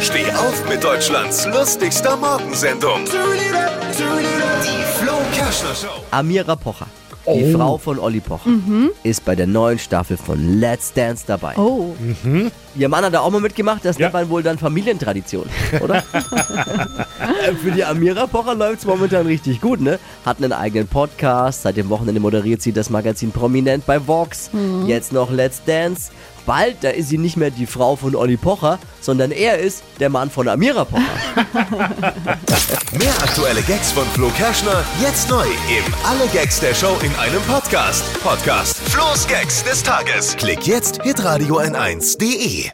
Steh auf mit Deutschlands lustigster Morgensendung. Die Flo Kerschner Show. Amira Pocher, die Frau von Olli Pocher, ist bei der neuen Staffel von Let's Dance dabei. Oh, Ihr Mann hat da auch mal mitgemacht, das Ja. nennt man wohl dann Familientradition, oder? Für die Amira Pocher läuft es momentan richtig gut, ne? Hat einen eigenen Podcast, seit dem Wochenende moderiert sie das Magazin Prominent bei Vox, jetzt noch Let's Dance. Bald, da ist sie nicht mehr die Frau von Olli Pocher, sondern er ist der Mann von Amira Pocher. Mehr aktuelle Gags von Flo Kerschner jetzt neu im Alle Gags der Show in einem Podcast. Podcast Flo's Gags des Tages. Klick jetzt hitradio n1.de.